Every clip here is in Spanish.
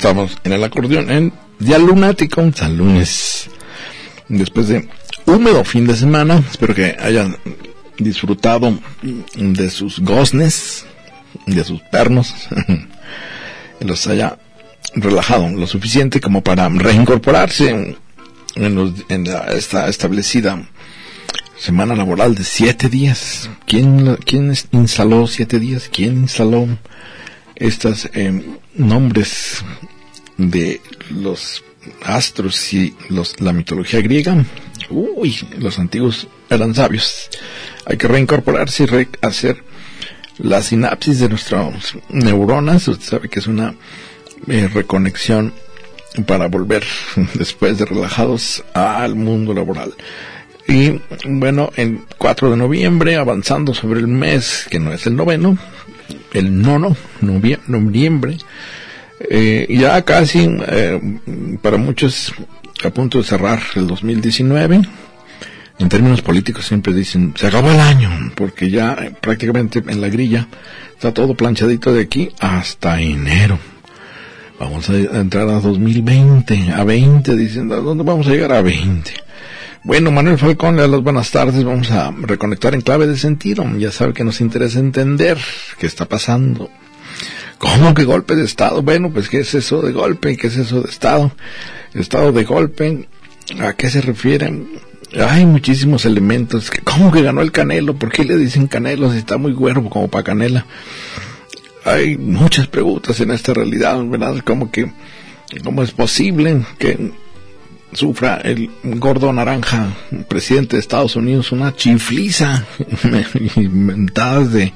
Estamos en el acordeón, en Día Lunático, San Lunes. Después de húmedo fin de semana, espero que hayan disfrutado de sus goznes, de sus pernos, los haya relajado lo suficiente como para reincorporarse en, los- en esta establecida semana laboral de siete días. ¿Quién, quién instaló siete días? ¿Quién instaló estos nombres de los astros y los, la mitología griega? Uy, los antiguos eran sabios. Hay que reincorporarse y re- hacer la sinapsis de nuestras neuronas. Usted sabe que es una eh, reconexión para volver después de relajados al mundo laboral. Y bueno, el 4 de noviembre, avanzando sobre el mes, que no es el noveno, el nono, novie- noviembre, eh, ya casi, eh, para muchos, a punto de cerrar el 2019. En términos políticos siempre dicen, se acabó el año, porque ya eh, prácticamente en la grilla está todo planchadito de aquí hasta enero. Vamos a entrar a 2020, a 20, dicen, ¿a dónde vamos a llegar a 20? Bueno, Manuel Falcón, le las buenas tardes. Vamos a reconectar en clave de sentido. Ya sabe que nos interesa entender qué está pasando. ¿Cómo que golpe de Estado? Bueno, pues ¿qué es eso de golpe? ¿Qué es eso de Estado? Estado de golpe, ¿a qué se refieren? Hay muchísimos elementos. ¿Cómo que ganó el Canelo? ¿Por qué le dicen Canelo si está muy güero como para Canela? Hay muchas preguntas en esta realidad, ¿verdad? Como que, ¿cómo es posible que sufra el gordo naranja, presidente de Estados Unidos, una chifliza inventada de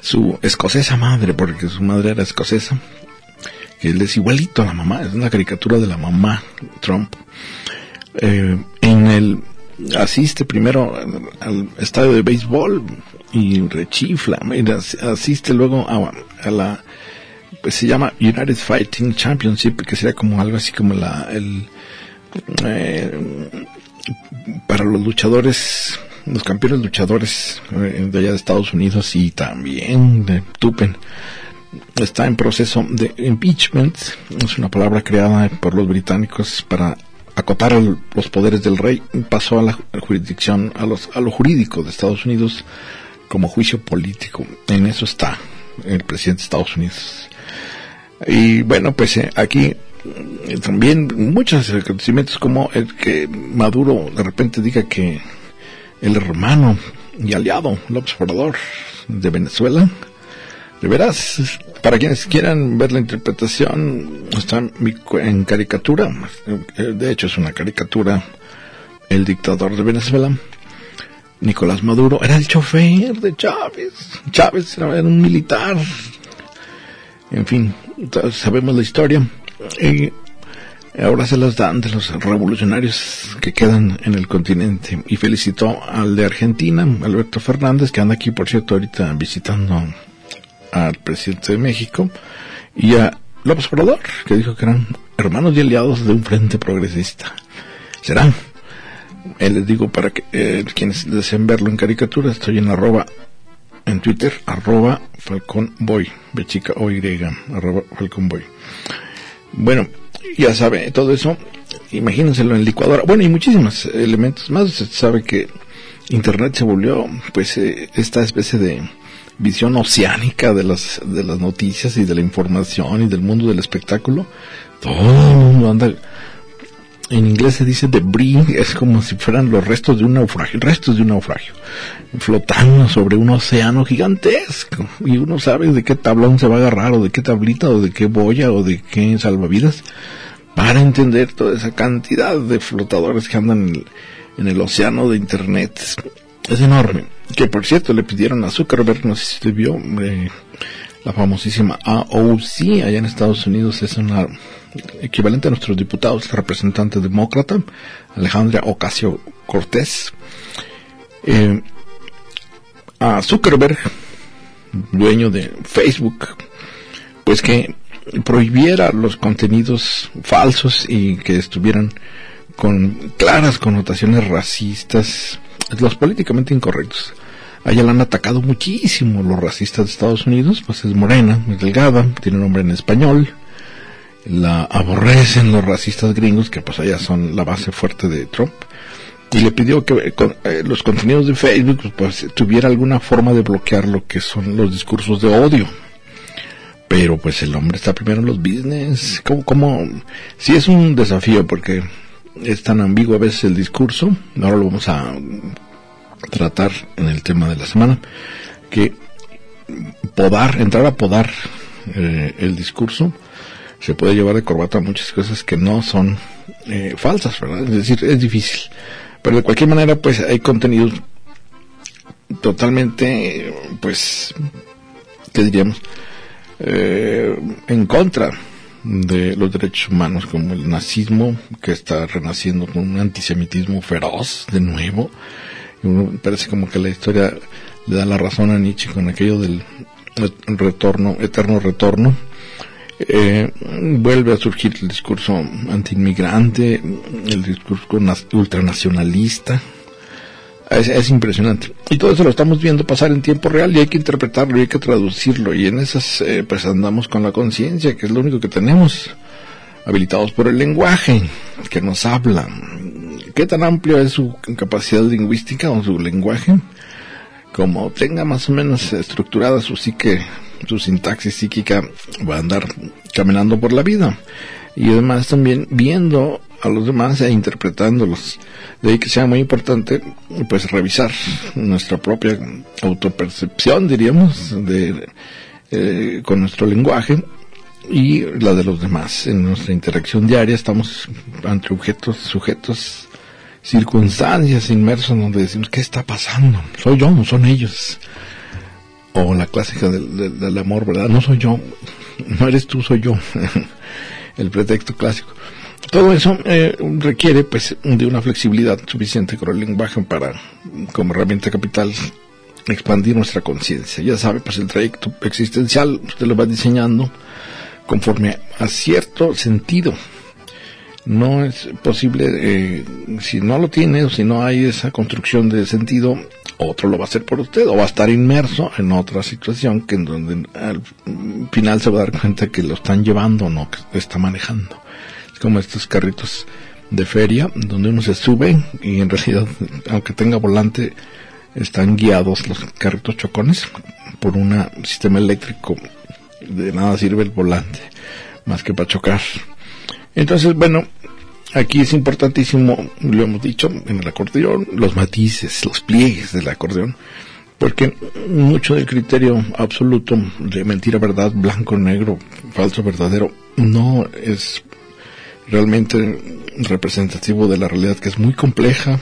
su escocesa madre, porque su madre era escocesa, que él es igualito a la mamá, es una caricatura de la mamá Trump. Eh, en el asiste primero al, estadio de béisbol y rechifla, asiste luego a, a la pues se llama United Fighting Championship, que sería como algo así como la el eh, para los luchadores, los campeones luchadores eh, de allá de Estados Unidos y también de Tupen. Está en proceso de impeachment, es una palabra creada por los británicos para acotar los poderes del rey. Pasó a la jurisdicción, a, los, a lo jurídico de Estados Unidos como juicio político. En eso está el presidente de Estados Unidos. Y bueno, pues eh, aquí también muchos acontecimientos como el que Maduro de repente diga que el hermano y aliado López Obrador de Venezuela, de veras, para quienes quieran ver la interpretación, está en, caricatura, eh, de hecho es una caricatura, el dictador de Venezuela, Nicolás Maduro, era el chofer de Chávez, Chávez era un militar, en fin, sabemos la historia. Y ahora se las dan de los revolucionarios que quedan en el continente. Y felicitó al de Argentina, Alberto Fernández, que anda aquí, por cierto, ahorita visitando al presidente de México. Y a López Obrador, que dijo que eran hermanos y aliados de un frente progresista. Serán. Eh, les digo para que eh, quienes deseen verlo en caricatura, estoy en arroba en Twitter, arroba falconboy, de chica o y, arroba falconboy. Bueno, ya sabe, todo eso, imagínenselo en licuadora. Bueno, y muchísimos elementos más. Usted sabe que Internet se volvió, pues, eh, esta especie de visión oceánica de las, de las noticias y de la información y del mundo del espectáculo. Todo el mundo anda en inglés se dice debris, es como si fueran los restos de un naufragio, restos de un naufragio, flotando sobre un océano gigantesco. Y uno sabe de qué tablón se va a agarrar, o de qué tablita, o de qué boya, o de qué salvavidas, para entender toda esa cantidad de flotadores que andan en el, océano de Internet. Es enorme. Que por cierto le pidieron a Zuckerberg, no sé si se vio, eh, la famosísima AOC allá en Estados Unidos es una equivalente a nuestros diputados, la representante demócrata, Alejandra Ocasio Cortés. Eh, a Zuckerberg, dueño de Facebook, pues que prohibiera los contenidos falsos y que estuvieran con claras connotaciones racistas, los políticamente incorrectos. A ella la han atacado muchísimo los racistas de Estados Unidos, pues es morena, es delgada, tiene nombre en español. La aborrecen los racistas gringos, que pues allá son la base fuerte de Trump. Y le pidió que eh, los contenidos de Facebook pues tuviera alguna forma de bloquear lo que son los discursos de odio pero pues el hombre está primero en los business. ¿Cómo, cómo? Sí es un desafío porque es tan ambiguo a veces el discurso. Ahora lo vamos a tratar en el tema de la semana. Que podar, entrar a podar eh, el discurso se puede llevar de corbata muchas cosas que no son eh, falsas, ¿verdad? Es decir, es difícil. Pero de cualquier manera, pues hay contenidos totalmente, pues, ¿qué diríamos? eh, en contra de los derechos humanos, como el nazismo, que está renaciendo con un antisemitismo feroz de nuevo. Y parece como que la historia le da la razón a Nietzsche con aquello del retorno, eterno retorno. Eh, vuelve a surgir el discurso antiinmigrante, el discurso ultranacionalista, es, impresionante. Y todo eso lo estamos viendo pasar en tiempo real y hay que interpretarlo y hay que traducirlo. Y en esas, eh, pues andamos con la conciencia, que es lo único que tenemos, habilitados por el lenguaje que nos habla. ¿Qué tan amplio es su capacidad lingüística o su lenguaje? Como tenga más o menos estructurada su psique, su sintaxis psíquica, va a andar caminando por la vida. Y además también viendo a los demás e interpretándolos. De ahí que sea muy importante, pues, revisar nuestra propia autopercepción, diríamos, de, eh, con nuestro lenguaje y la de los demás. En nuestra interacción diaria estamos ante objetos, sujetos, circunstancias inmersos donde decimos, ¿qué está pasando? ¿Soy yo? ¿No son ellos? O la clásica del, amor, ¿verdad? No soy yo, no eres tú, soy yo. El pretexto clásico. Todo eso eh, requiere pues de una flexibilidad suficiente con el lenguaje para, como herramienta capital, expandir nuestra conciencia. Ya sabe, pues el trayecto existencial usted lo va diseñando conforme a cierto sentido. No es posible, eh, si no lo tiene o si no hay esa construcción de sentido, otro lo va a hacer por usted o va a estar inmerso en otra situación que en donde al final se va a dar cuenta que lo están llevando o no, que está manejando. Como estos carritos de feria donde uno se sube y en realidad aunque tenga volante están guiados los carritos chocones por un sistema eléctrico. De nada sirve el volante más que para chocar. Entonces bueno aquí es importantísimo lo hemos dicho en el acordeón los matices los pliegues del acordeón porque mucho del criterio absoluto de mentira verdad blanco negro falso verdadero no es realmente representativo de la realidad que es muy compleja,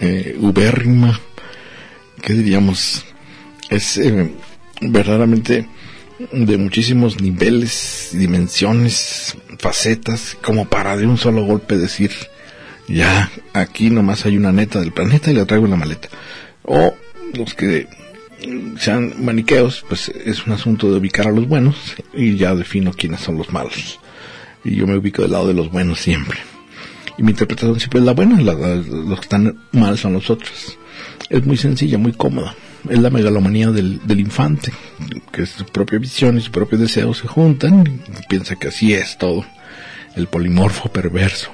eh, ubérrima, que diríamos, es eh, verdaderamente de muchísimos niveles, dimensiones, facetas, como para de un solo golpe decir, ya, aquí nomás hay una neta del planeta y la traigo en la maleta. O los que sean maniqueos, pues es un asunto de ubicar a los buenos y ya defino quiénes son los malos y yo me ubico del lado de los buenos siempre. Y mi interpretación siempre es la buena, los que están mal son los otros. Es muy sencilla, muy cómoda. Es la megalomanía del, del infante, que su propia visión y su propio deseo se juntan y piensa que así es todo, el polimorfo perverso.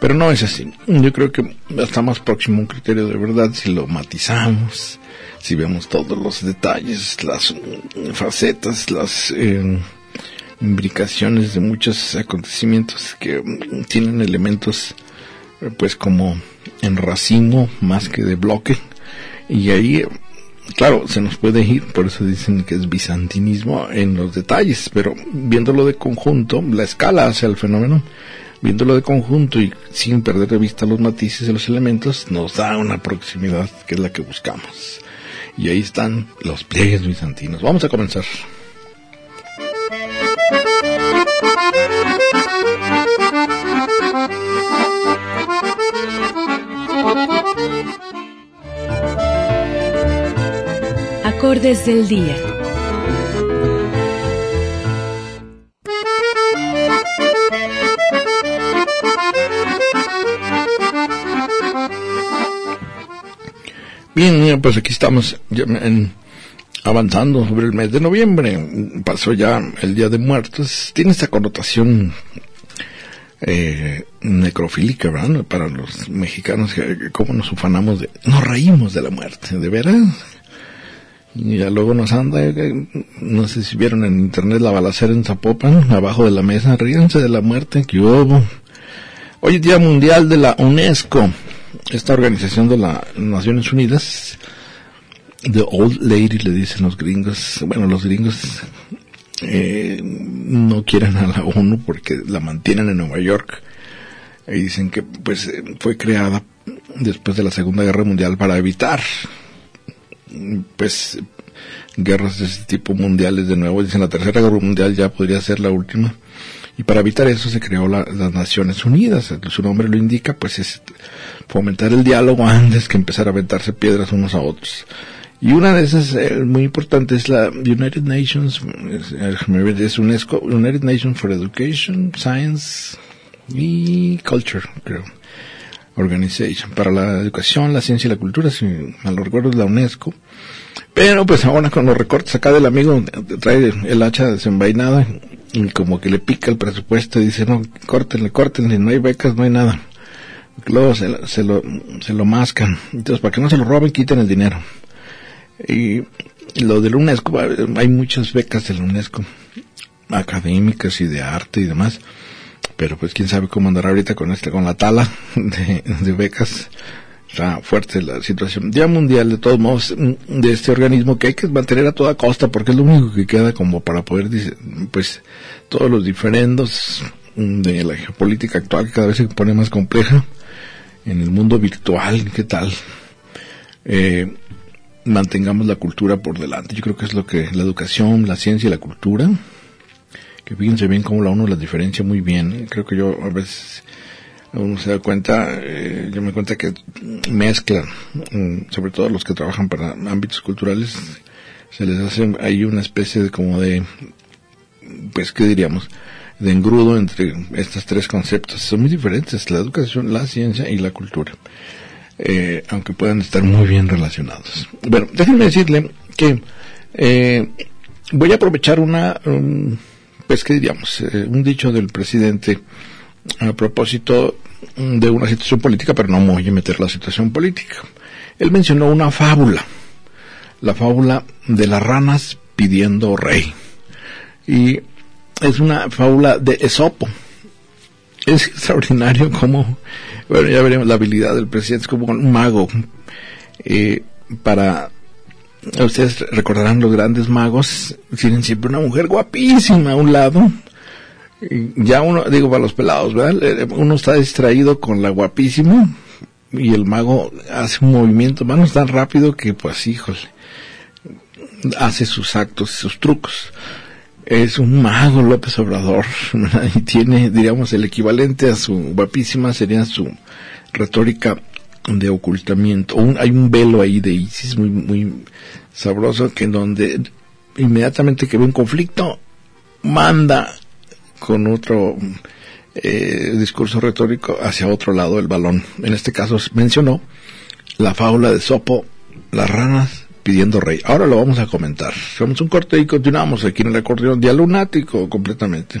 Pero no es así. Yo creo que está más próximo a un criterio de verdad si lo matizamos, si vemos todos los detalles, las facetas, las... Eh, imbricaciones de muchos acontecimientos que tienen elementos pues como en racimo más que de bloque y ahí claro, se nos puede ir, por eso dicen que es bizantinismo en los detalles, pero viéndolo de conjunto, la escala hacia el fenómeno, viéndolo de conjunto y sin perder de vista los matices de los elementos, nos da una proximidad que es la que buscamos. Y ahí están los pliegues bizantinos. Vamos a comenzar. Acordes del día. Bien, pues aquí estamos avanzando sobre el mes de noviembre. Pasó ya el Día de Muertos. Tiene esta connotación eh, necrofílica. Para los mexicanos, cómo nos ufanamos de... Nos reímos de la muerte, ¿de veras? Y ya luego nos anda, eh, no sé si vieron en internet la balacera en Zapopan, abajo de la mesa, ríense de la muerte, que hubo. Hoy es Día Mundial de la UNESCO, esta organización de las Naciones Unidas, The Old Lady le dicen los gringos, bueno, los gringos eh, no quieren a la ONU porque la mantienen en Nueva York y dicen que pues eh, fue creada después de la Segunda Guerra Mundial para evitar pues guerras de este tipo mundiales de nuevo. Dicen la tercera guerra mundial ya podría ser la última. Y para evitar eso se creó la- las Naciones Unidas. Su nombre lo indica, pues es fomentar el diálogo antes que empezar a aventarse piedras unos a otros. Y una de esas eh, muy importante es la United Nations, es, es UNESCO, United Nations for Education, Science y Culture, creo. Organization para la educación, la ciencia y la cultura, si mal no recuerdo es la UNESCO. Pero pues ahora con los recortes acá del amigo trae el hacha desenvainada y como que le pica el presupuesto y dice, no, córtenle, córtenle, no hay becas, no hay nada. Luego se, se lo, se lo mascan. Entonces, para que no se lo roben, quiten el dinero. Y lo del UNESCO, hay muchas becas de la UNESCO, académicas y de arte y demás pero pues quién sabe cómo andará ahorita con este con la tala de, de becas. Está fuerte la situación. Día mundial de todos modos de este organismo que hay que mantener a toda costa porque es lo único que queda como para poder pues todos los diferendos de la geopolítica actual que cada vez se pone más compleja en el mundo virtual qué tal eh, mantengamos la cultura por delante. Yo creo que es lo que la educación la ciencia y la cultura que fíjense bien cómo la uno las diferencia muy bien. Creo que yo a veces uno se da cuenta, eh, yo me cuenta que mezclan, mm, sobre todo los que trabajan para ámbitos culturales, se les hace ahí una especie de como de, pues, ¿qué diríamos? De engrudo entre estos tres conceptos. Son muy diferentes, la educación, la ciencia y la cultura. Eh, aunque puedan estar muy bien relacionados. Bueno, déjenme decirle que eh, voy a aprovechar una, pues qué diríamos, eh, un dicho del presidente a propósito de una situación política, pero no me voy a meter la situación política. Él mencionó una fábula, la fábula de las ranas pidiendo rey. Y es una fábula de Esopo. Es extraordinario como, bueno, ya veremos la habilidad del presidente, es como un mago eh, para ustedes recordarán los grandes magos tienen siempre una mujer guapísima a un lado. Y ya uno digo para los pelados verdad uno está distraído con la guapísima y el mago hace un movimiento manos tan rápido que pues híjole hace sus actos sus trucos. Es un mago López Obrador y tiene diríamos el equivalente a su guapísima sería su retórica de ocultamiento. Un, hay un velo ahí de ISIS muy, sabroso que en donde inmediatamente que ve un conflicto manda con otro eh, discurso retórico hacia otro lado del balón. En este caso mencionó la fábula de Sopo, las ranas pidiendo rey. Ahora lo vamos a comentar. Hacemos un corte y continuamos aquí en el acordeón día lunático completamente.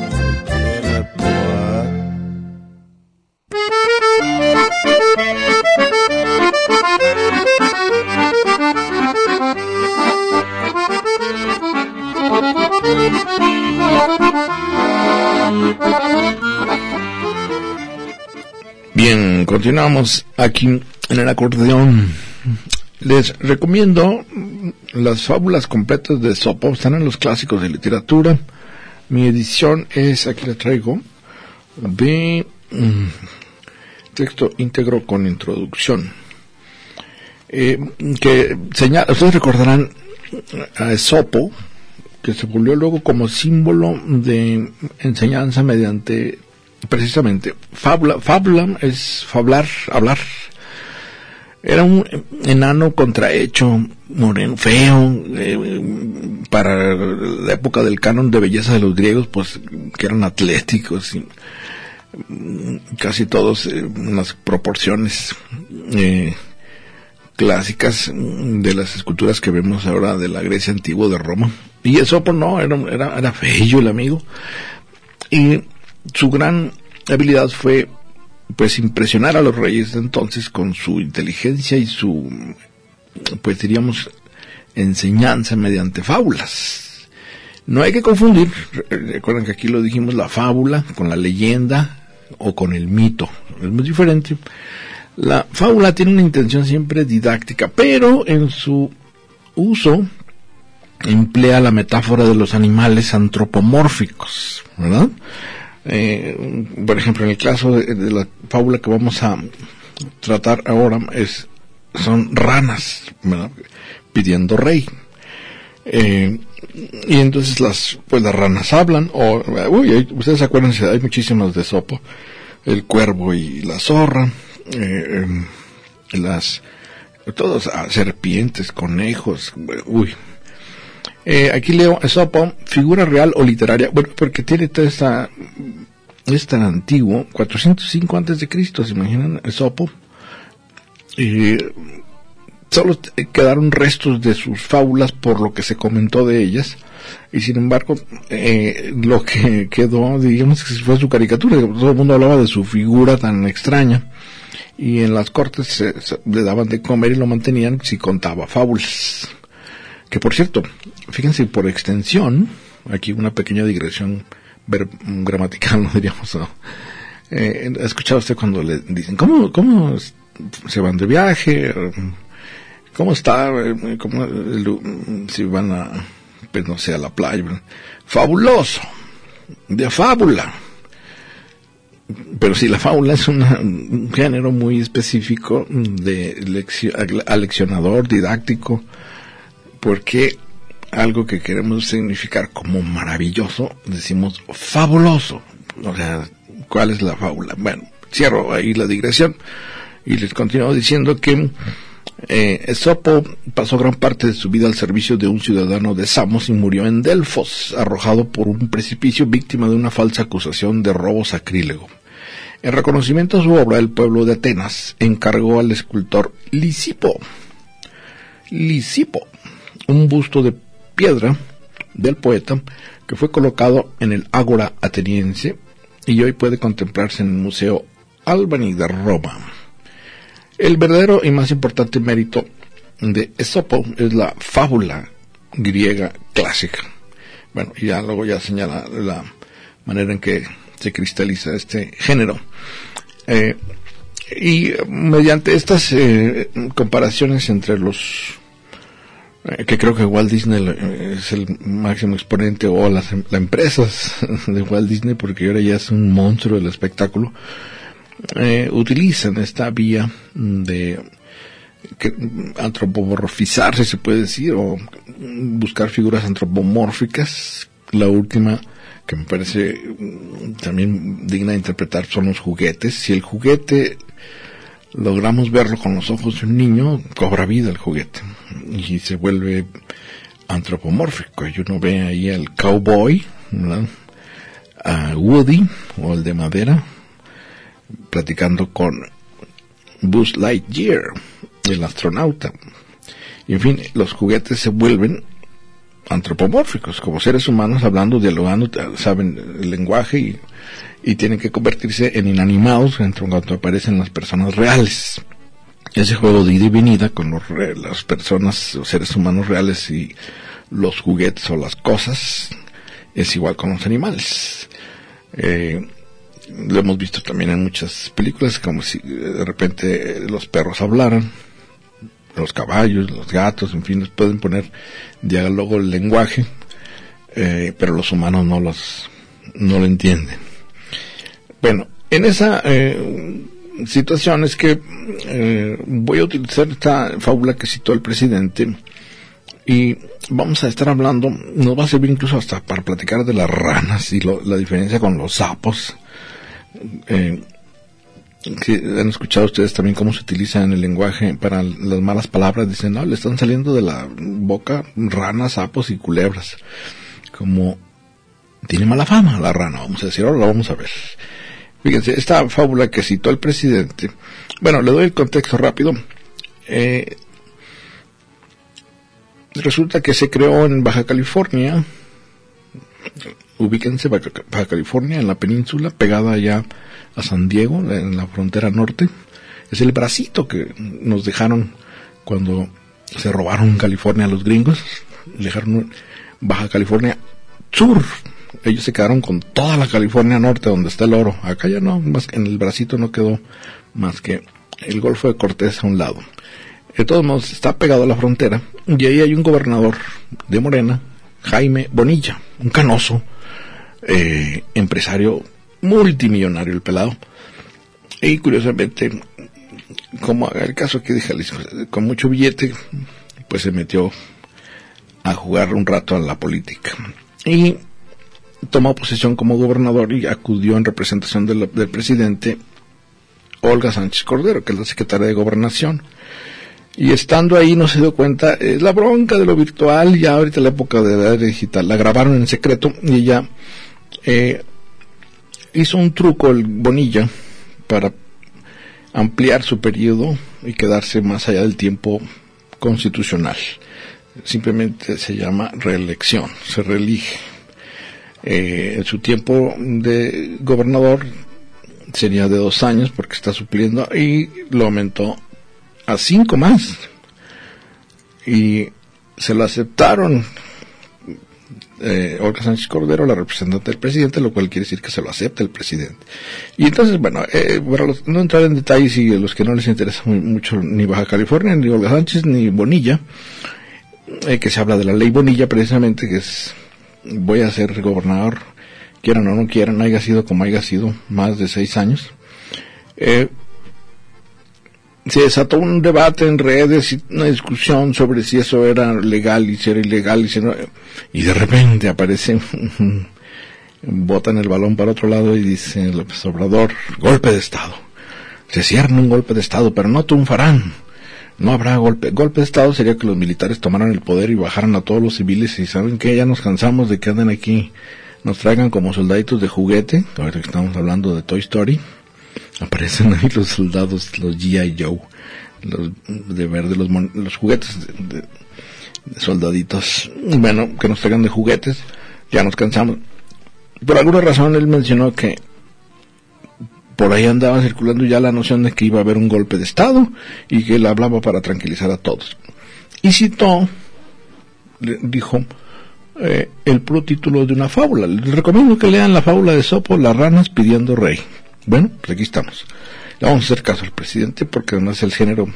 Continuamos aquí en el acordeón. Les recomiendo las fábulas completas de Sopo, están en los clásicos de literatura. Mi edición es, aquí la traigo, de mm, texto íntegro con introducción. Eh, que señala, ustedes recordarán a Esopo, que se volvió luego como símbolo de enseñanza mediante precisamente fábula, fábula es fablar, hablar. Era un enano contrahecho, moreno, feo, eh, para la época del canon de belleza de los griegos, pues que eran atléticos y mm, casi todos en unas proporciones eh, clásicas de las esculturas que vemos ahora de la Grecia antigua de Roma. Y eso pues no, era, era, era feo el amigo. Y su gran habilidad fue pues impresionar a los reyes de entonces con su inteligencia y su pues diríamos enseñanza mediante fábulas. No hay que confundir, recuerden que aquí lo dijimos, la fábula con la leyenda o con el mito. Es muy diferente. La fábula tiene una intención siempre didáctica, pero en su uso emplea la metáfora de los animales antropomórficos, ¿verdad? Eh, por ejemplo, en el caso de, la fábula que vamos a tratar ahora es son ranas pidiendo rey. Eh, y entonces las pues las ranas hablan o uy, ustedes acuérdense hay muchísimas de sopo el cuervo y la zorra eh, em, las todos ah, serpientes conejos uy eh, aquí leo Esopo, figura real o literaria, bueno, porque tiene toda esta, es tan antiguo, 405 antes de Cristo, ¿se imaginan? Esopo. Y solo quedaron restos de sus fábulas por lo que se comentó de ellas, y sin embargo, eh, lo que quedó, digamos que fue su caricatura, todo el mundo hablaba de su figura tan extraña, y en las cortes le daban de comer y lo mantenían si contaba fábulas. Que por cierto, fíjense, por extensión, aquí una pequeña digresión gramatical, no diríamos. Eh, ¿Ha escuchado usted cuando le dicen, ¿cómo, cómo se van de viaje? ¿Cómo está? ¿Cómo, si van a, pues no sé, a la playa? Fabuloso, de fábula. Pero si la fábula es un género muy específico de aleccionador, didáctico, porque algo que queremos significar como maravilloso, decimos fabuloso. O sea, ¿cuál es la fábula? Bueno, cierro ahí la digresión y les continúo diciendo que eh, Esopo pasó gran parte de su vida al servicio de un ciudadano de Samos y murió en Delfos, arrojado por un precipicio víctima de una falsa acusación de robo sacrílego. En reconocimiento a su obra, el pueblo de Atenas encargó al escultor Lisipo, Lisipo, un busto de piedra del poeta que fue colocado en el Ágora ateniense y hoy puede contemplarse en el Museo Albani de Roma. El verdadero y más importante mérito de Esopo es la fábula griega clásica. Bueno, ya luego ya señala la manera en que se cristaliza este género. Eh, y mediante estas eh, comparaciones entre los que creo que Walt Disney eh, es el máximo exponente o las em, empresas de Walt Disney porque ahora ya es un monstruo del espectáculo eh, utilizan esta vía de que, antropomorfizar si se puede decir o buscar figuras antropomórficas. La última que me parece mm, también digna de interpretar son los juguetes. Si el juguete logramos verlo con los ojos de un niño, cobra vida el juguete y se vuelve antropomórfico. Y uno ve ahí al cowboy, a Woody o el de madera, platicando con Buzz Lightyear. el astronauta. En fin, los juguetes se vuelven antropomórficos, como seres humanos hablando, dialogando, saben el lenguaje y, y tienen que convertirse en inanimados en cuanto aparecen las personas reales. Ese juego de ida y venida con los, las personas, los seres humanos reales y los juguetes o las cosas es igual con los animales. Eh, lo hemos visto también en muchas películas, como si de repente los perros hablaran, los caballos, los gatos, en fin, les pueden poner diálogo el lenguaje, eh, pero los humanos no los no lo entienden. Bueno, en esa eh, situación es que eh, voy a utilizar esta fábula que citó el presidente y vamos a estar hablando, nos va a servir incluso hasta para platicar de las ranas y la diferencia con los sapos. Eh, han escuchado ustedes también cómo se utiliza en el lenguaje para las malas palabras. Dicen, no, le están saliendo de la boca ranas, sapos y culebras. Como tiene mala fama la rana, vamos a decir, ahora la vamos a ver. Fíjense, esta fábula que citó el presidente, bueno, le doy el contexto rápido. Eh, resulta que se creó en Baja California, ubíquense Baja, California, en la península, pegada allá a San Diego, en la frontera norte. Es el bracito que nos dejaron cuando se robaron California a los gringos. Dejaron Baja California Sur. Ellos se quedaron con toda la California Norte donde está el oro. Acá ya no, más que en el bracito no quedó más que el Golfo de Cortés a un lado. De todos modos, está pegado a la frontera y ahí hay un gobernador de Morena, Jaime Bonilla, un canoso, eh, empresario multimillonario el pelado. Y curiosamente, como el caso que dije, con mucho billete, pues se metió a jugar un rato a la política. Y tomó posesión como gobernador y acudió en representación del, presidente Olga Sánchez Cordero, que es la secretaria de Gobernación. Y estando ahí no se dio cuenta, es la bronca de lo virtual, ya ahorita la época de la digital, la grabaron en secreto y ella eh, hizo un truco, el Bonilla, para ampliar su periodo y quedarse más allá del tiempo constitucional. Simplemente se llama reelección, se reelige. Eh, en su tiempo de gobernador sería de dos años porque está supliendo y lo aumentó a cinco más. Y se lo aceptaron eh, Olga Sánchez Cordero, la representante del presidente, lo cual quiere decir que se lo acepta el presidente. Y entonces, bueno, eh, no entrar en detalles y los que no les interesa mucho ni Baja California, ni Olga Sánchez, ni Bonilla, eh, que se habla de la ley Bonilla precisamente, que es, voy a ser gobernador, quieran o no quieran, haya sido como haya sido, más de seis años. Eh, se desató un debate en redes y una discusión sobre si eso era legal y si era ilegal y si no, y de repente aparece botan el balón para otro lado y dice López Obrador golpe de estado se cierra un golpe de estado pero no triunfarán. No habrá golpe. Golpe de estado sería que los militares tomaran el poder y bajaran a todos los civiles y saben que ya nos cansamos de que anden aquí nos traigan como soldaditos de juguete. Ahorita que estamos hablando de Toy Story aparecen ahí los soldados, los G.I. Joe, los de verde, los, los juguetes de, soldaditos, bueno, que nos traigan de juguetes, ya nos cansamos. Por alguna razón él mencionó que por ahí andaba circulando ya la noción de que iba a haber un golpe de Estado y que él hablaba para tranquilizar a todos. Y citó, dijo, eh, el pro título de una fábula. Les recomiendo que lean la fábula de Sopo, las ranas pidiendo rey. Bueno, pues aquí estamos. Vamos a hacer caso al presidente porque además el género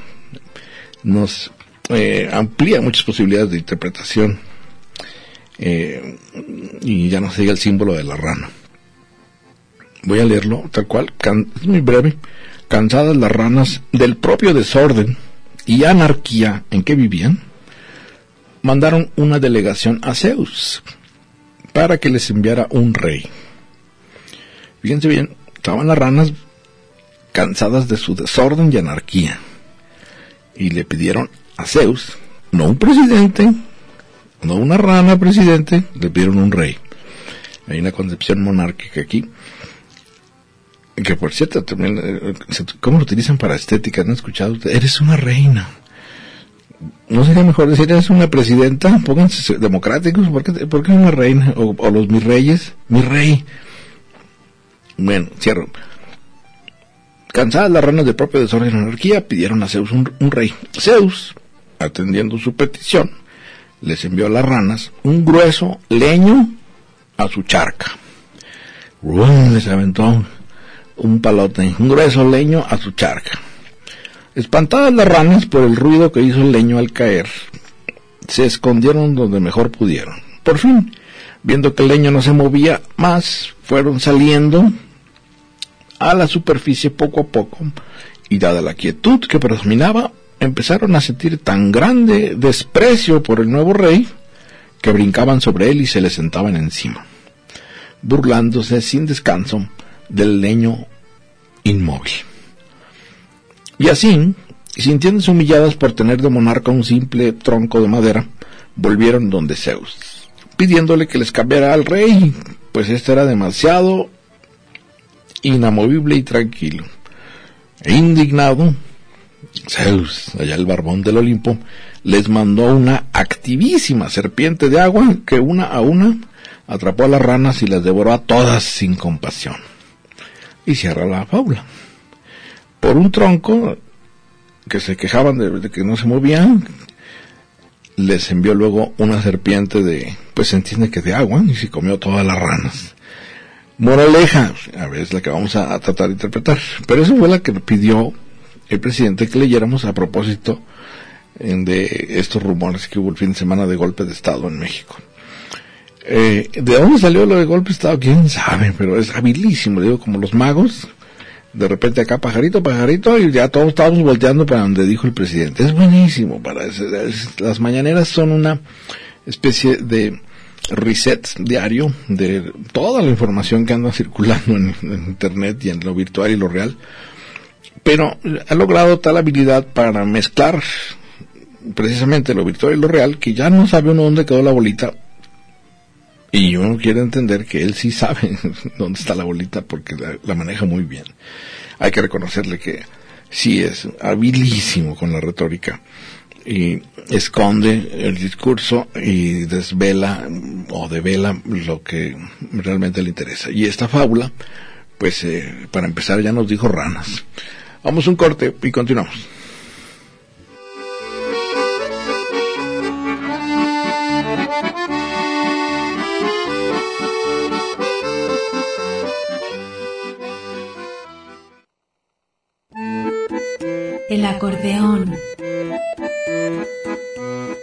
nos eh, amplía muchas posibilidades de interpretación eh, y ya no se diga el símbolo de la rana. Voy a leerlo tal cual, es muy breve. Cansadas las ranas del propio desorden y anarquía en que vivían, mandaron una delegación a Zeus para que les enviara un rey. Fíjense bien, Estaban las ranas cansadas de su desorden y anarquía. Y le pidieron a Zeus, no un presidente, no una rana presidente, le pidieron un rey. Hay una concepción monárquica aquí. que por cierto, también, eh, ¿cómo lo utilizan para estética? ¿No han escuchado? Eres una reina. ¿No sería mejor decir, eres una presidenta? Pónganse democráticos, ¿por qué, por qué una reina? O, o los mis reyes, mi rey. Bueno, cierro. Cansadas las ranas del propio desorden y anarquía, pidieron a Zeus un, rey. Zeus, atendiendo su petición, les envió a las ranas un grueso leño a su charca. Uy, les aventó un palote, un grueso leño a su charca. Espantadas las ranas por el ruido que hizo el leño al caer, se escondieron donde mejor pudieron. Por fin, viendo que el leño no se movía más, fueron saliendo a la superficie poco a poco y dada la quietud que predominaba, empezaron a sentir tan grande desprecio por el nuevo rey que brincaban sobre él y se le sentaban encima, burlándose sin descanso del leño inmóvil. Y así, sintiéndose humilladas por tener de monarca un simple tronco de madera, volvieron donde Zeus, pidiéndole que les cambiara al rey, pues este era demasiado inamovible y tranquilo. E indignado, Zeus, allá el barbón del Olimpo, les mandó una activísima serpiente de agua que una a una atrapó a las ranas y las devoró a todas sin compasión. Y cierra la fábula. Por un tronco que se quejaban de, de que no se movían, les envió luego una serpiente de, pues se entiende que de agua, y se comió todas las ranas. Moraleja, a ver, es la que vamos a, tratar de interpretar. Pero eso fue la que pidió el presidente que leyéramos a propósito de estos rumores que hubo el fin de semana de golpe de Estado en México. Eh, ¿De dónde salió lo de golpe de Estado? ¿Quién sabe? Pero es habilísimo, digo, como los magos. De repente acá pajarito, pajarito, y ya todos estábamos volteando para donde dijo el presidente. Es buenísimo para eso. Las mañaneras son una especie de reset diario de toda la información que anda circulando en, internet y en lo virtual y lo real, pero ha logrado tal habilidad para mezclar precisamente lo virtual y lo real que ya no sabe uno dónde quedó la bolita. Y uno quiere entender que él sí sabe dónde está la bolita porque la maneja muy bien. Hay que reconocerle que sí es habilísimo con la retórica y esconde el discurso y desvela o devela lo que realmente le interesa. Y esta fábula, pues eh, para empezar ya nos dijo ranas. Vamos un corte y continuamos. El acordeón.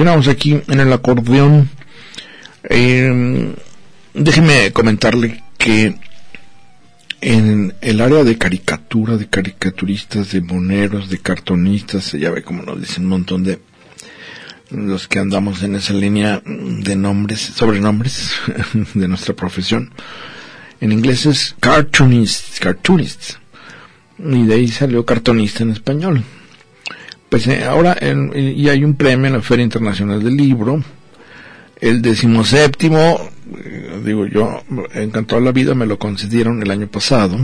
Continuamos aquí en el acordeón. Eh, déjeme comentarle que en el área de caricatura, de caricaturistas, de moneros, de cartonistas, ya ve como nos dicen un montón de los que andamos en esa línea de nombres, sobrenombres de nuestra profesión. En inglés es cartoonist, cartoonist. Y de ahí salió cartonista en español. Pues eh, ahora en, y hay un premio en la Feria Internacional del Libro, el decimoséptimo, eh, digo yo, encantado la vida, me lo concedieron el año pasado,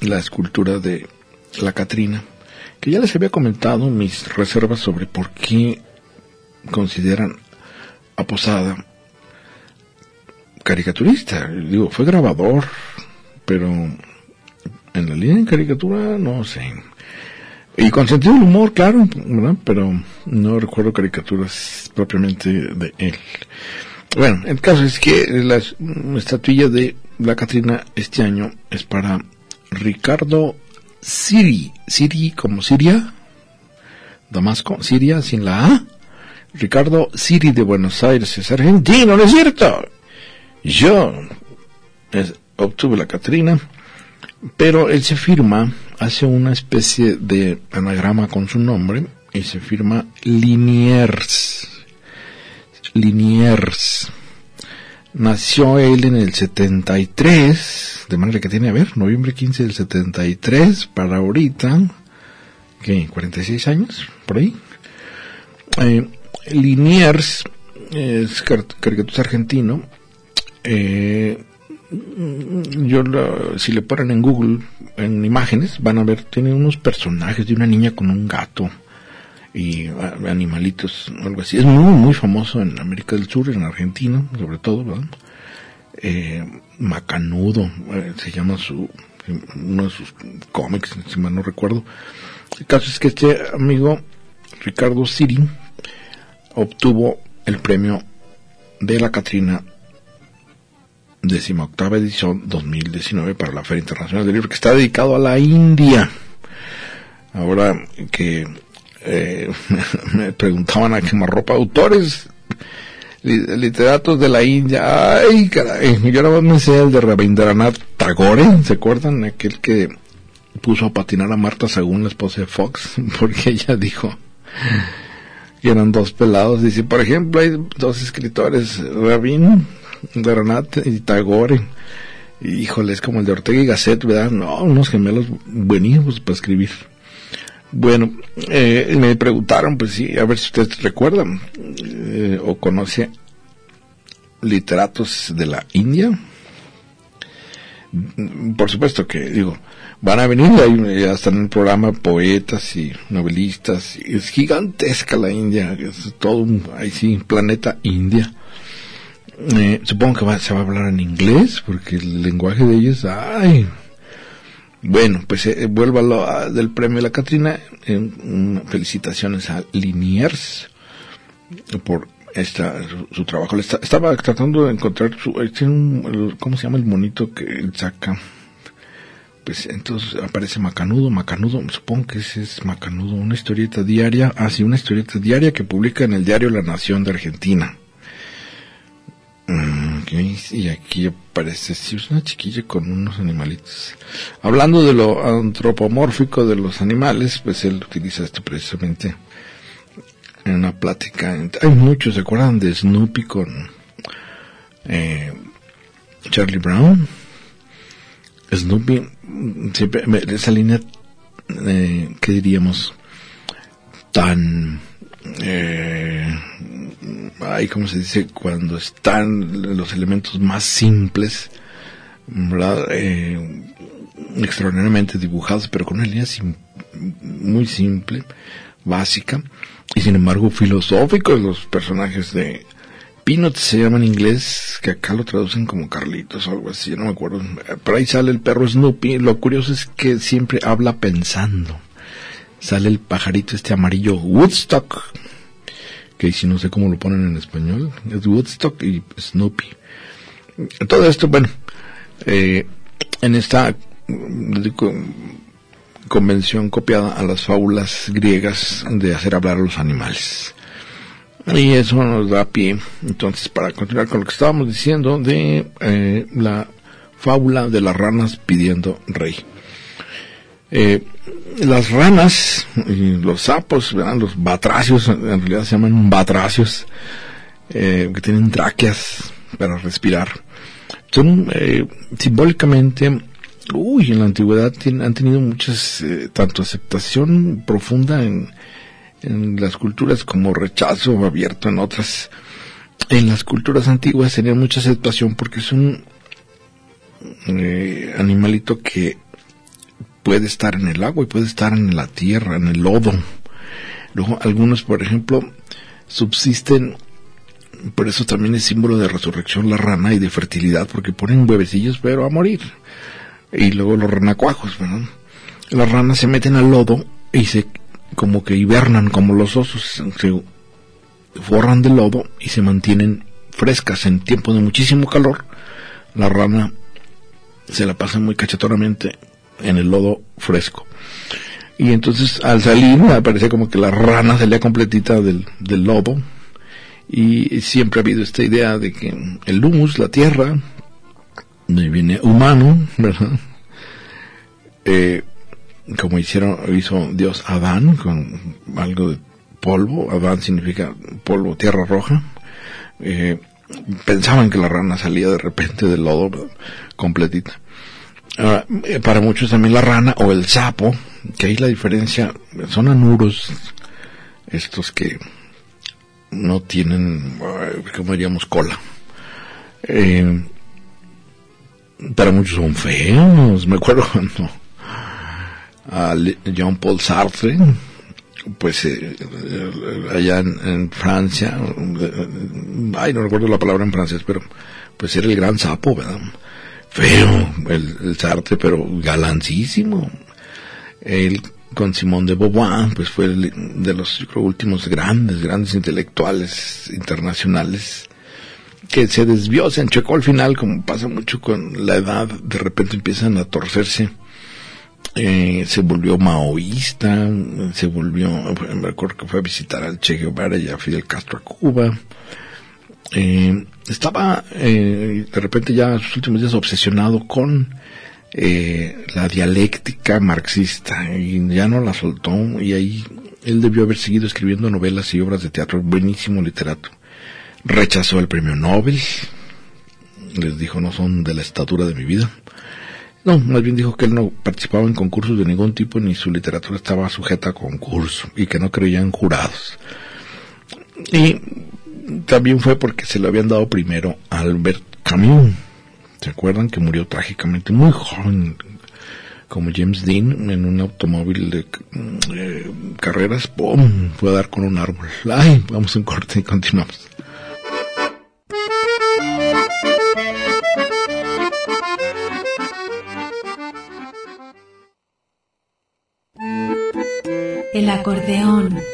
la escultura de la Catrina, que ya les había comentado mis reservas sobre por qué consideran a Posada caricaturista. Digo, fue grabador, pero en la línea de caricatura no sé. Y con sentido del humor, claro. Pero no recuerdo caricaturas propiamente de él. Bueno, el caso es que la estatuilla de la Catrina este año es para Ricardo Siri. Siri como Siria. Damasco, Siria sin la A. Ricardo Siri de Buenos Aires es argentino, ¿no es cierto? Yo obtuve la Catrina, pero él se firma, hace una especie de anagrama con su nombre y se firma Liniers. Liniers. Nació él en el 73, de manera que tiene, a ver, noviembre 15 del 73, para ahorita, ¿qué? ¿46 años? Por ahí. Eh, Liniers es caricaturista argentino. Eh, yo si le ponen en Google en imágenes van a ver tiene unos personajes de una niña con un gato y animalitos, algo así. Es muy, muy famoso en América del Sur, en Argentina, sobre todo. Eh, Macanudo, eh, se llama su, uno de sus cómics, si mal no recuerdo. El caso es que este amigo, Ricardo Siri, obtuvo el premio de la Catrina octava edición 2019 para la Feria Internacional del Libro, que está dedicado a la India. Ahora que eh, me preguntaban a quemarropa autores literatos de la India. Ay, caray, yo no me sé el de Rabindranath Tagore, ¿se acuerdan? Aquel que puso a patinar a Marta según la esposa de Fox, porque ella dijo que eran dos pelados. Dice, por ejemplo, hay dos escritores, Rabin, y Tagore. Híjole, es como el de Ortega y Gasset, ¿verdad? No, unos gemelos buenísimos para escribir. Bueno, eh, me preguntaron, pues sí, a ver si ustedes recuerdan eh, o conoce literatos de la India. Por supuesto que, digo, van a venir, ya están en el programa poetas y novelistas, es gigantesca la India, es todo un, ahí sí, planeta India. Eh, supongo que se va a hablar en inglés, porque el lenguaje de ellos, ay, bueno, pues eh, vuelvo a lo del premio la Catrina. felicitaciones a Liniers por esta su, trabajo. estaba tratando de encontrar su, un, ¿cómo se llama el monito que saca? Pues entonces aparece Macanudo, Macanudo, supongo que ese es Macanudo, una historieta diaria, ah sí, una historieta diaria que publica en el diario La Nación de Argentina. Y aquí aparece sí, una chiquilla con unos animalitos. Hablando de lo antropomórfico de los animales, pues él utiliza esto precisamente en una plática. Hay muchos, ¿se acuerdan de Snoopy con eh, Charlie Brown? Snoopy, siempre, esa línea, eh, ¿qué diríamos? Tan eh, ay, ¿cómo se dice? Cuando están los elementos más simples, Eh, extraordinariamente dibujados, pero con una línea muy simple, básica, y sin embargo filosóficos. Los personajes de Peanut se llama en inglés, que acá lo traducen como Carlitos o algo así, no me acuerdo. Por ahí sale el perro Snoopy. Lo curioso es que siempre habla pensando sale el pajarito este amarillo Woodstock, que si no sé cómo lo ponen en español, es Woodstock y Snoopy. Todo esto, bueno, eh, en esta convención copiada a las fábulas griegas de hacer hablar a los animales. Y eso nos da pie, entonces, para continuar con lo que estábamos diciendo de eh, la fábula de las ranas pidiendo rey. Eh, las ranas y los sapos, los batracios, en realidad se llaman batracios, eh, que tienen tráqueas para respirar, son eh, simbólicamente, uy, en la antigüedad han tenido muchas, tanto aceptación profunda en las culturas como rechazo abierto en otras. En las culturas antiguas tenían mucha aceptación porque es un animalito que puede estar en el agua y puede estar en la tierra, en el lodo. Luego, algunos, por ejemplo, subsisten, por eso también es símbolo de resurrección la rana y de fertilidad, porque ponen huevecillos, pero a morir. Y luego los renacuajos, ¿verdad? Las ranas se meten al lodo y se, como que hibernan como los osos, se forran del lodo y se mantienen frescas en tiempo de muchísimo calor. La rana se la pasan muy cachetonamente en el lodo fresco. Y entonces al salir me parecía como que la rana salía completita del, del lodo. Y siempre ha habido esta idea de que el humus, la tierra, viene humano. Eh, como hicieron, hizo Dios Adán con algo de polvo, Adán significa polvo, tierra roja, eh, pensaban que la rana salía de repente del lodo completita. Eh, para muchos también la rana o el sapo, que ahí la diferencia, son anuros, estos que no tienen, como diríamos, cola. Eh, para muchos son feos, me acuerdo cuando a Jean Paul Sartre, pues eh, allá en, Francia, ay no recuerdo la palabra en francés, pero pues era el gran sapo, ¿verdad? Feo, el, Sartre, pero galancísimo. Él con Simón de Beauvoir, pues fue de los últimos grandes, grandes intelectuales internacionales que se desvió, se enchecó al final, como pasa mucho con la edad, de repente empiezan a torcerse eh, se volvió maoísta, se volvió, me acuerdo que fue a visitar al Che Guevara y a Fidel Castro a Cuba. Eh, estaba eh, de repente ya en sus últimos días obsesionado con la dialéctica marxista y ya no la soltó y ahí él debió haber seguido escribiendo novelas y obras de teatro, buenísimo literato. Rechazó el premio Nobel, les dijo no son de la estatura de mi vida no, más bien dijo que él no participaba en concursos de ningún tipo ni su literatura estaba sujeta a concurso y que no creía en jurados. Y también fue porque se lo habían dado primero a Albert Camus. ¿Se acuerdan que murió trágicamente muy joven como James Dean en un automóvil de eh, carreras? ¡Pum! Fue a dar con un árbol. ¡Ay! Vamos a un corte y continuamos. El acordeón.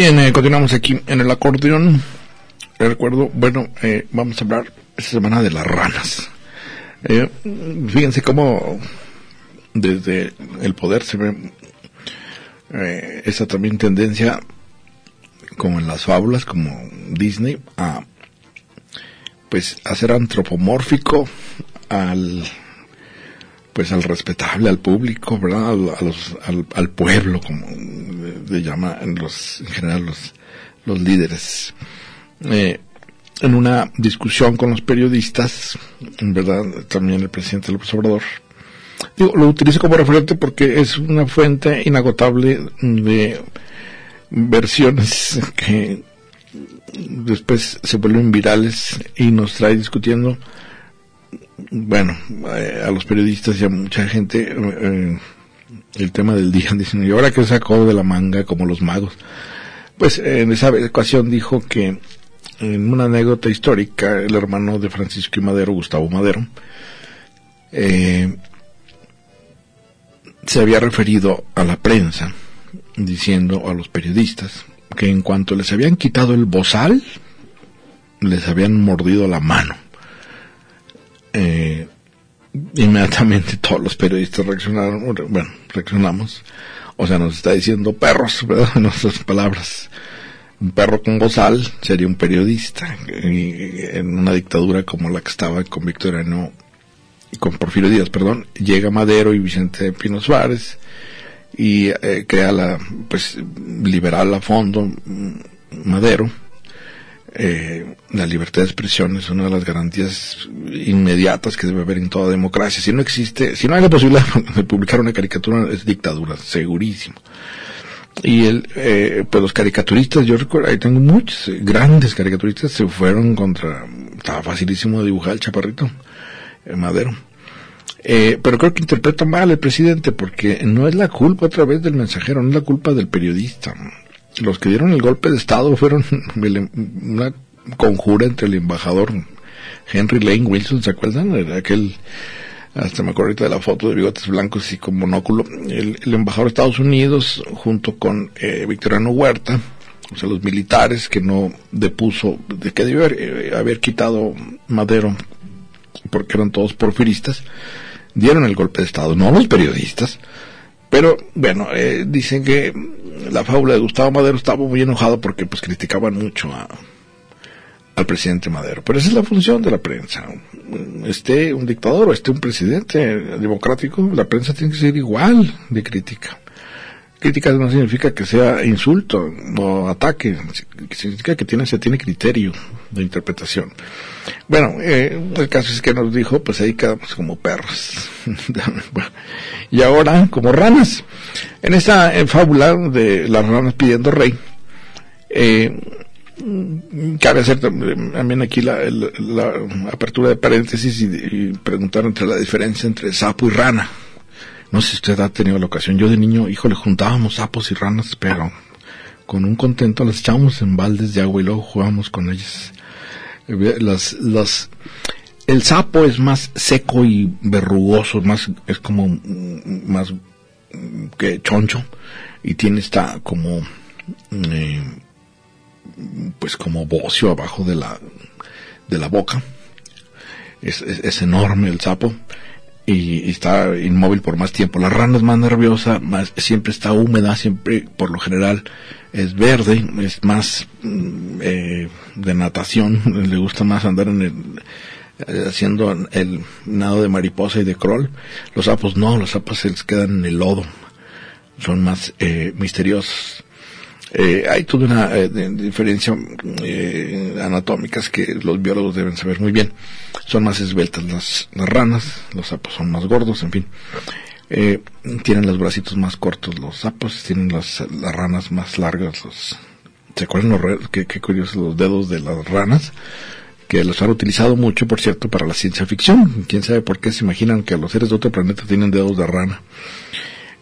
Bien, eh, continuamos aquí en el acordeón. Recuerdo, bueno, eh, vamos a hablar esta semana de las ranas. Eh, fíjense cómo desde el poder se ve esa también tendencia, como en las fábulas, como Disney, a pues hacer antropomórfico al pues al respetable, al público, ¿verdad? al, pueblo, como le llaman los, en general los, los líderes. Eh, en una discusión con los periodistas, en verdad, también el presidente López Obrador, digo, lo utilizo como referente porque es una fuente inagotable de versiones que después se vuelven virales y nos trae discutiendo bueno, eh, a los periodistas y a mucha gente eh, el tema del día, diciendo, ¿y ahora que sacó de la manga como los magos? Pues en esa ocasión dijo que en una anécdota histórica, el hermano de Francisco y Madero, Gustavo Madero, eh, se había referido a la prensa diciendo a los periodistas que en cuanto les habían quitado el bozal, les habían mordido la mano eh, inmediatamente todos los periodistas reaccionaron, bueno, reaccionamos, o sea, nos está diciendo perros. En nuestras palabras. Un perro con bozal sería un periodista, en una dictadura como la que estaba con Victoriano, con Porfirio Díaz, perdón, llega Madero y Vicente Pino Suárez, y eh, crea la, pues, liberal a fondo, Madero, eh, la libertad de expresión es una de las garantías inmediatas que debe haber en toda democracia. Si no existe, si no hay la posibilidad de publicar una caricatura, es dictadura, segurísimo. Y el, eh, pues los caricaturistas, yo recuerdo, ahí tengo muchos eh, grandes caricaturistas, se fueron contra, estaba facilísimo dibujar el chaparrito, madero. Eh, pero creo que interpreta mal el presidente porque no es la culpa otra vez del mensajero, no es la culpa del periodista. Los que dieron el golpe de Estado fueron una conjura entre el embajador Henry Lane Wilson, ¿se acuerdan? Era aquel, hasta me acuerdo ahorita de la foto de bigotes blancos y con monóculo, el, embajador de Estados Unidos junto con eh, Victoriano Huerta, o sea, los militares que no depuso, de que debió haber, eh, haber quitado Madero porque eran todos porfiristas, dieron el golpe de Estado, no los periodistas. Pero bueno, eh, dicen que la fábula de Gustavo Madero estaba muy enojado porque pues criticaban mucho a, al presidente Madero. Pero esa es la función de la prensa. Esté un dictador o esté un presidente democrático, la prensa tiene que ser igual de crítica. Crítica no significa que sea insulto o ataque, significa que tiene, se tiene criterio de interpretación. Bueno, eh, el caso es que nos dijo, pues ahí quedamos como perros. y ahora como ranas. En esta fábula de las ranas pidiendo rey, eh, cabe hacer también aquí la, apertura de paréntesis y preguntar entre la diferencia entre sapo y rana no sé si usted ha tenido la ocasión. Yo de niño, híjole, juntábamos sapos y ranas, pero con un contento las echábamos en baldes de agua y luego jugábamos con ellas. Las, las, el sapo es más seco y verrugoso, más, es como más que choncho y tiene esta como, eh, pues como bocio abajo de la, de la boca. Es, es enorme el sapo y, está inmóvil por más tiempo. La rana es más nerviosa, más, siempre está húmeda, siempre por lo general es verde, es más mm, eh, de natación, le gusta más andar en el, eh, haciendo el nado de mariposa y de crawl. Los sapos no, los sapos se les quedan en el lodo, son más eh, misteriosos. Eh, hay toda una eh, diferencia eh, anatómicas que los biólogos deben saber muy bien. Son más esbeltas las, ranas, los sapos son más gordos, en fin. tienen los bracitos más cortos los sapos, tienen las, las ranas más largas. Los, ¿Se acuerdan los, qué, qué curiosos los dedos de las ranas? que los han utilizado mucho, por cierto, para la ciencia ficción. Quién sabe por qué se imaginan que los seres de otro planeta tienen dedos de rana.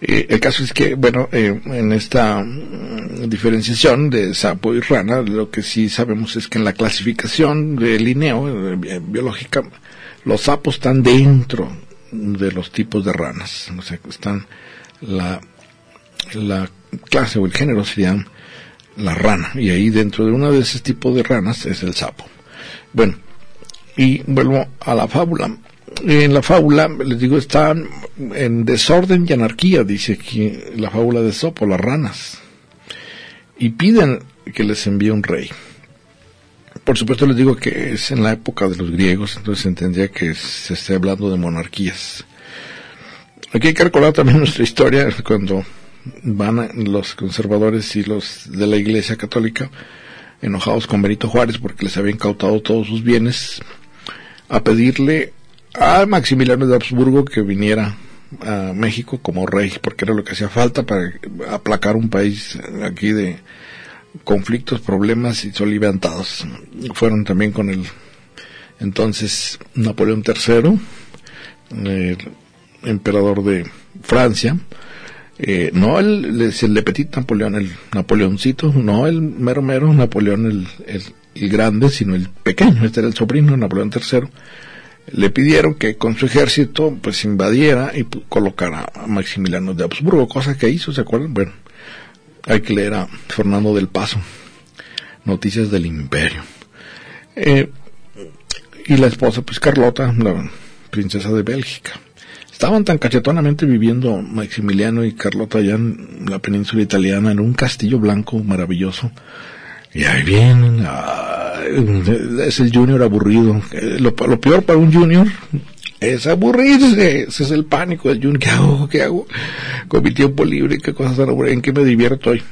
Eh, el caso es que, bueno, eh, en esta mm, diferenciación de sapo y rana, lo que sí sabemos es que en la clasificación de Linneo, eh, biológica, los sapos están dentro de los tipos de ranas. O sea, están la, la clase o el género serían la rana. Y ahí dentro de uno de esos tipos de ranas es el sapo. Bueno, y vuelvo a la fábula en la fábula, les digo, están en desorden y anarquía, dice aquí la fábula de Sopo, las ranas. Y piden que les envíe un rey. Por supuesto les digo que es en la época de los griegos, entonces entendía que se esté hablando de monarquías. Aquí hay que recordar también nuestra historia cuando van los conservadores y los de la Iglesia Católica enojados con Benito Juárez porque les había incautado todos sus bienes a pedirle a Maximiliano de Habsburgo que viniera a México como rey, porque era lo que hacía falta para aplacar un país aquí de conflictos, problemas y soliviantados. Fueron también con el entonces Napoleón III, el emperador de Francia, eh, no el, Le Petit Napoleón, el Napoleoncito, no el mero mero Napoleón el, el, el grande, sino el pequeño, este era el sobrino de Napoleón III le pidieron que con su ejército pues invadiera y colocara a Maximiliano de Habsburgo, cosa que hizo, ¿se acuerdan? Bueno, hay que leer a Fernando del Paso, Noticias del Imperio. Eh, y la esposa, pues Carlota, la princesa de Bélgica. Estaban tan cachetonamente viviendo Maximiliano y Carlota allá en la península italiana, en un castillo blanco maravilloso, y ahí vienen, es el junior aburrido. Eh, lo, peor para un junior es aburrirse, ese es el pánico del junior. ¿Qué hago? ¿Qué hago? Con mi tiempo libre, ¿qué cosas tan ¿En qué me divierto hoy?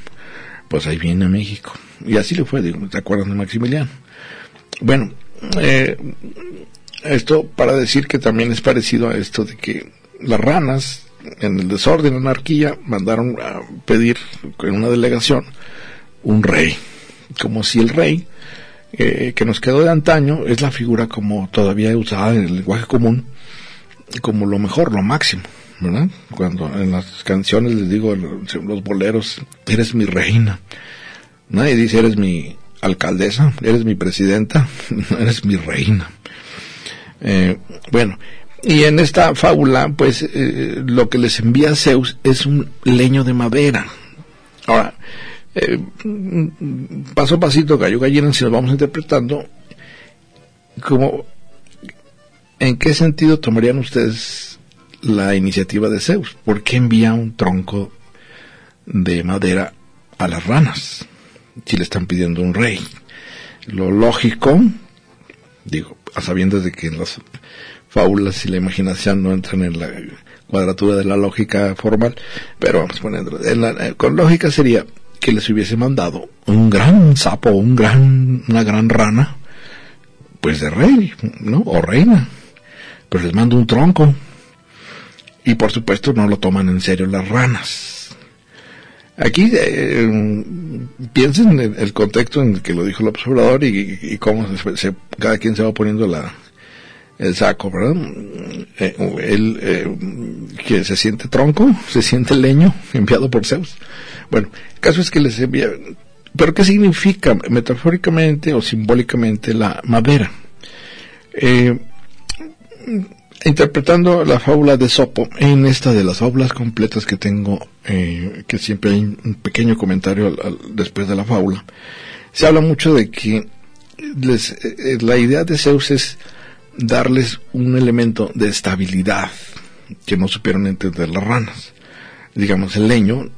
pues ahí viene a México. Y así le fue, ¿te acuerdas de Maximiliano? Bueno, eh, esto para decir que también es parecido a esto de que las ranas, en el desorden, anarquía, mandaron a pedir en una delegación un rey, como si el rey eh, que nos quedó de antaño es la figura como todavía usada en el lenguaje común, como lo mejor, lo máximo, ¿verdad? Cuando en las canciones les digo, los boleros, eres mi reina. Nadie dice, eres mi alcaldesa, eres mi presidenta, eres mi reina. Eh, bueno, y en esta fábula, pues eh, lo que les envía Zeus es un leño de madera. Ahora, eh, paso a pasito, gallo gallina, si nos vamos interpretando, como, ¿en qué sentido tomarían ustedes la iniciativa de Zeus? ¿Por qué envía un tronco de madera a las ranas? Si le están pidiendo un rey. Lo lógico, digo, a sabiendas de que las fábulas y la imaginación no entran en la cuadratura de la lógica formal, pero vamos poniendo, eh, con lógica sería que les hubiese mandado un gran sapo, un gran, una gran rana, pues de rey, ¿no? O reina. Pero les mando un tronco. Y por supuesto no lo toman en serio las ranas. Aquí eh, piensen en el contexto en el que lo dijo el observador y, cómo se, cada quien se va poniendo la, el saco, ¿verdad? Eh, él eh, que se siente tronco, se siente leño enviado por Zeus. Bueno, el caso es que les envía. Pero ¿qué significa metafóricamente o simbólicamente la madera? Eh, interpretando la fábula de Sopo, en esta de las fábulas completas que tengo, eh, que siempre hay un pequeño comentario después de la fábula, se habla mucho de que la idea de Zeus es darles un elemento de estabilidad que no supieron entender las ranas. Digamos, el leño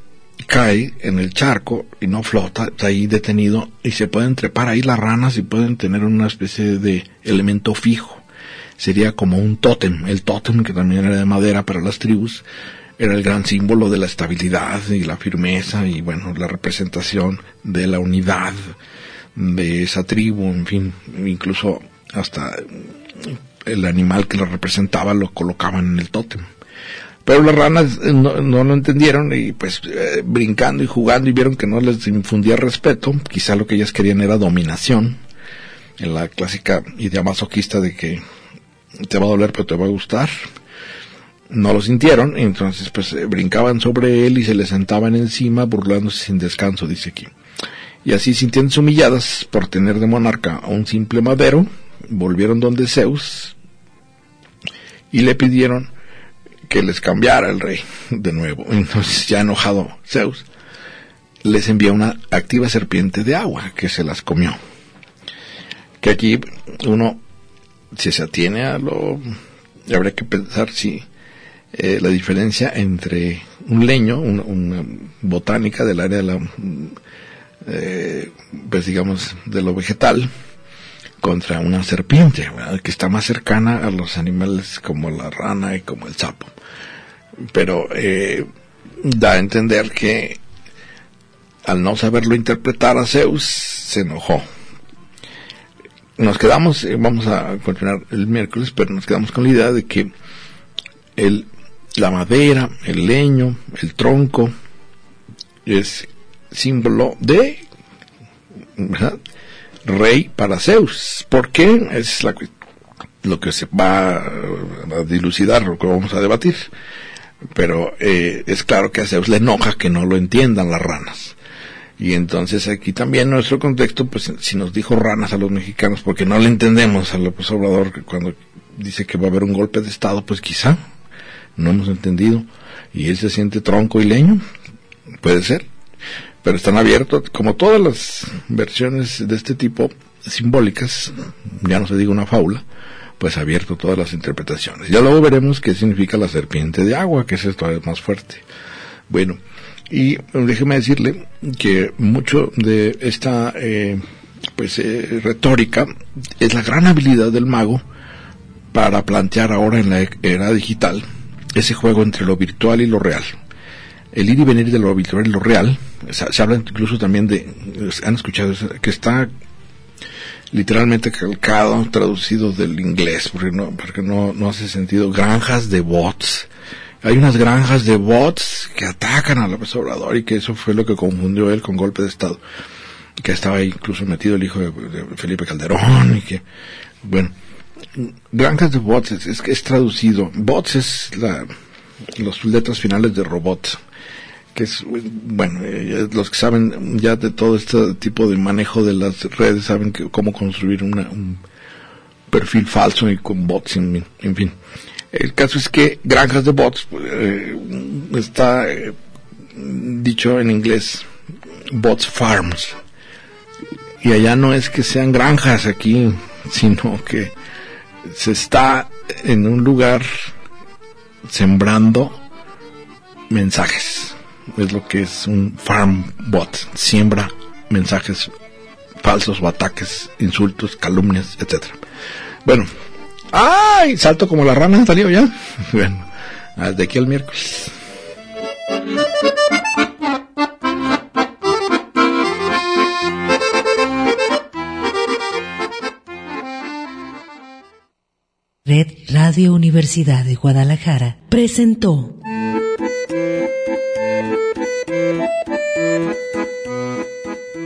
cae en el charco y no flota, está ahí detenido y se pueden trepar ahí las ranas y pueden tener una especie de elemento fijo. Sería como un tótem, el tótem que también era de madera para las tribus, era el gran símbolo de la estabilidad y la firmeza y bueno, la representación de la unidad de esa tribu, en fin, incluso hasta el animal que lo representaba lo colocaban en el tótem. Pero las ranas eh, no, lo entendieron y pues eh, brincando y jugando y vieron que no les infundía respeto, quizá lo que ellas querían era dominación, en la clásica idea masoquista de que te va a doler pero te va a gustar. No lo sintieron, entonces pues eh, brincaban sobre él y se le sentaban encima burlándose sin descanso, dice aquí. Y así sintiéndose humilladas por tener de monarca a un simple madero, volvieron donde Zeus y le pidieron que les cambiara el rey de nuevo. Entonces, ya enojado Zeus, les envía una activa serpiente de agua que se las comió. Que aquí uno, si se atiene a lo, habría que pensar si eh, la diferencia entre un leño, una botánica del área de la, eh, pues digamos, de lo vegetal, contra una serpiente, que está más cercana a los animales como la rana y como el sapo. Pero eh, da a entender que al no saberlo interpretar a Zeus, se enojó. Nos quedamos, eh, vamos a continuar el miércoles, pero nos quedamos con la idea de que el, la madera, el leño, el tronco, es símbolo de rey para Zeus. ¿Por qué? Es la, lo que se va a dilucidar, lo que vamos a debatir. Pero eh, es claro que a Zeus le enoja que no lo entiendan las ranas. Y entonces aquí también nuestro contexto, pues si nos dijo ranas a los mexicanos, porque no le entendemos a López Obrador cuando dice que va a haber un golpe de Estado, pues quizá no hemos entendido. Y él se siente tronco y leño, puede ser pero están abiertos, como todas las versiones de este tipo simbólicas, ya no se diga una fábula, pues abierto todas las interpretaciones. Ya luego veremos qué significa la serpiente de agua, que es esto más fuerte. Bueno, y déjeme decirle que mucho de esta eh, pues eh, retórica es la gran habilidad del mago para plantear ahora en la era digital ese juego entre lo virtual y lo real el ir y venir de lo habitual y lo real. Se, se habla incluso también de, han escuchado que está literalmente calcado, traducido del inglés, porque no, porque no, no hace sentido. Granjas de bots. Hay unas granjas de bots que atacan a López Obrador y que eso fue lo que confundió él con golpe de Estado. Que estaba incluso metido el hijo de, Felipe Calderón y que, bueno, granjas de bots es, es, es traducido. Bots es la, las letras finales de robot bueno, eh, los que saben ya de todo este tipo de manejo de las redes saben que, cómo construir un perfil falso y con bots, en, fin. El caso es que granjas de bots eh, está eh, dicho en inglés bots farms. Y allá no es que sean granjas aquí, sino que se está en un lugar sembrando mensajes es lo que es un farm bot. Siembra mensajes falsos o ataques, insultos, calumnias, etcétera. Bueno, ¡ay! Salto como la rana, salió ya. Bueno, de aquí al miércoles. Red Radio Universidad de Guadalajara presentó